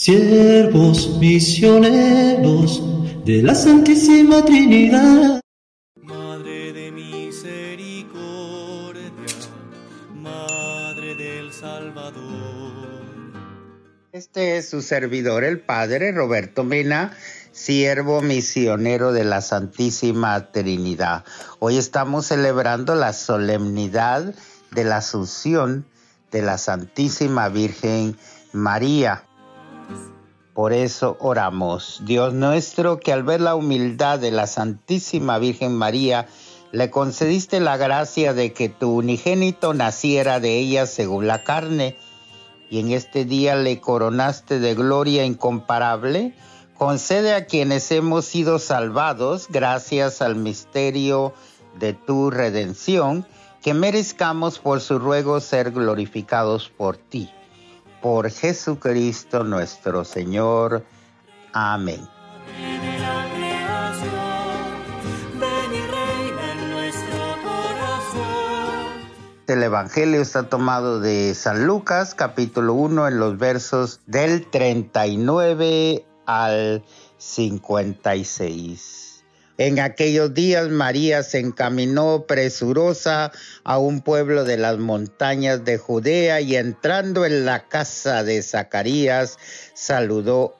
siervos misioneros de la Santísima Trinidad. Madre de misericordia, Madre del Salvador. Este es su servidor, el Padre Roberto Mena, siervo misionero de la Santísima Trinidad. Hoy estamos celebrando la solemnidad de la Asunción de la Santísima Virgen María. Por eso oramos, Dios nuestro, que al ver la humildad de la Santísima Virgen María, le concediste la gracia de que tu unigénito naciera de ella según la carne, y en este día le coronaste de gloria incomparable, concede a quienes hemos sido salvados gracias al misterio de tu redención, que merezcamos por su ruego ser glorificados por ti por Jesucristo nuestro Señor. Amén. El Evangelio está tomado de San Lucas, capítulo 1, en los versos del 39 al 56. En aquellos días María se encaminó presurosa a un pueblo de las montañas de Judea y entrando en la casa de Zacarías saludó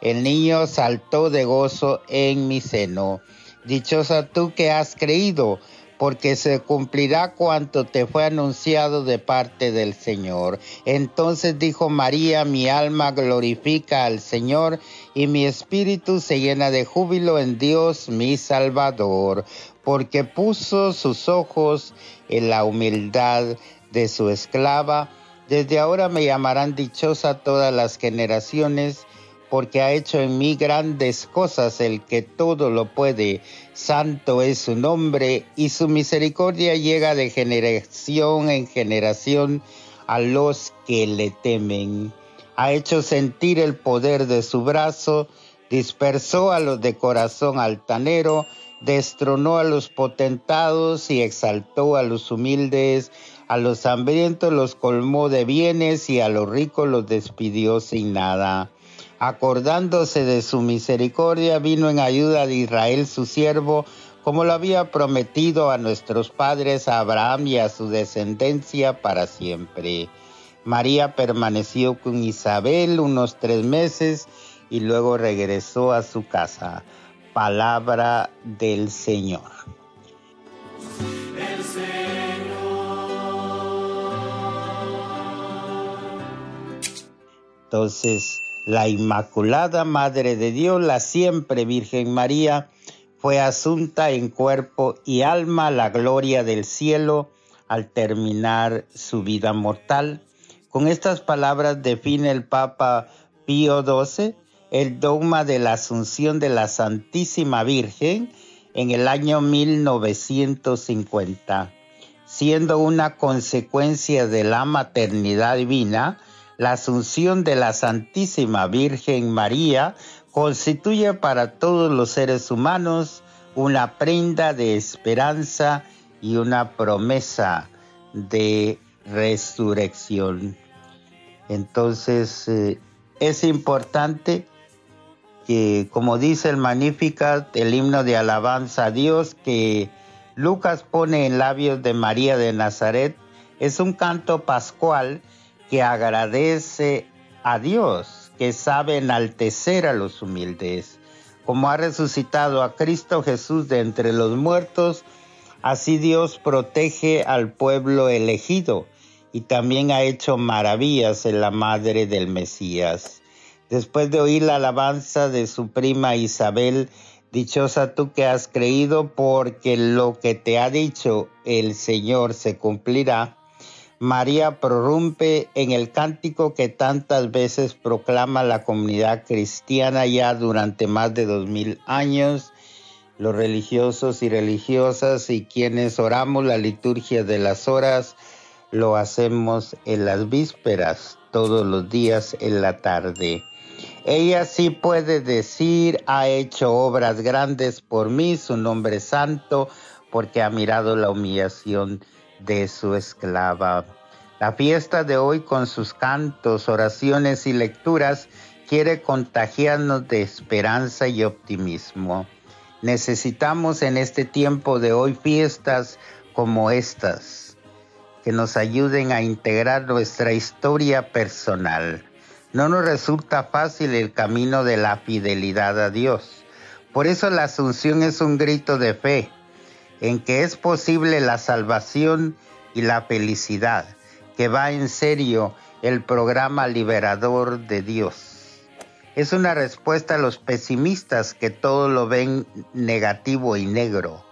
el niño saltó de gozo en mi seno. Dichosa tú que has creído porque se cumplirá cuanto te fue anunciado de parte del Señor. Entonces dijo María, mi alma glorifica al Señor y mi espíritu se llena de júbilo en Dios mi Salvador, porque puso sus ojos en la humildad de su esclava. Desde ahora me llamarán dichosa todas las generaciones porque ha hecho en mí grandes cosas el que todo lo puede. Santo es su nombre y su misericordia llega de generación en generación a los que le temen. Ha hecho sentir el poder de su brazo, dispersó a los de corazón altanero, destronó a los potentados y exaltó a los humildes, a los hambrientos los colmó de bienes y a los ricos los despidió sin nada acordándose de su misericordia, vino en ayuda de Israel su siervo, como lo había prometido a nuestros padres, a Abraham y a su descendencia para siempre. María permaneció con Isabel unos tres meses y luego regresó a su casa. Palabra del Señor. El Señor. Entonces, la Inmaculada Madre de Dios, la siempre Virgen María, fue asunta en cuerpo y alma a la gloria del cielo al terminar su vida mortal. Con estas palabras define el Papa Pío XII el dogma de la Asunción de la Santísima Virgen en el año 1950, siendo una consecuencia de la maternidad divina, la asunción de la Santísima Virgen María constituye para todos los seres humanos una prenda de esperanza y una promesa de resurrección. Entonces eh, es importante que, como dice el Magnificat, el himno de alabanza a Dios que Lucas pone en labios de María de Nazaret, es un canto pascual que agradece a Dios, que sabe enaltecer a los humildes. Como ha resucitado a Cristo Jesús de entre los muertos, así Dios protege al pueblo elegido y también ha hecho maravillas en la madre del Mesías. Después de oír la alabanza de su prima Isabel, dichosa tú que has creído porque lo que te ha dicho el Señor se cumplirá María prorrumpe en el cántico que tantas veces proclama la comunidad cristiana ya durante más de dos mil años, los religiosos y religiosas y quienes oramos la liturgia de las horas, lo hacemos en las vísperas, todos los días en la tarde. Ella sí puede decir, ha hecho obras grandes por mí, su nombre santo, porque ha mirado la humillación de su esclava. La fiesta de hoy con sus cantos, oraciones y lecturas quiere contagiarnos de esperanza y optimismo. Necesitamos en este tiempo de hoy fiestas como estas, que nos ayuden a integrar nuestra historia personal no nos resulta fácil el camino de la fidelidad a Dios. Por eso la asunción es un grito de fe en que es posible la salvación y la felicidad, que va en serio el programa liberador de Dios. Es una respuesta a los pesimistas que todo lo ven negativo y negro.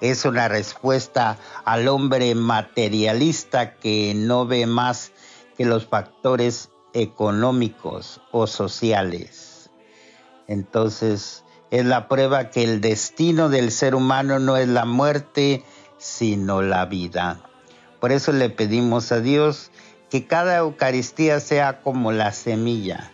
Es una respuesta al hombre materialista que no ve más que los factores económicos o sociales. Entonces, es la prueba que el destino del ser humano no es la muerte, sino la vida. Por eso le pedimos a Dios que cada Eucaristía sea como la semilla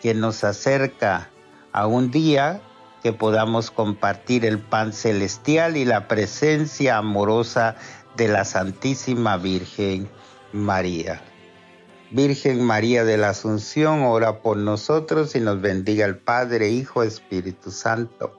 que nos acerca a un día que podamos compartir el pan celestial y la presencia amorosa de la Santísima Virgen María. Virgen María de la Asunción, ora por nosotros y nos bendiga el Padre, Hijo, Espíritu Santo.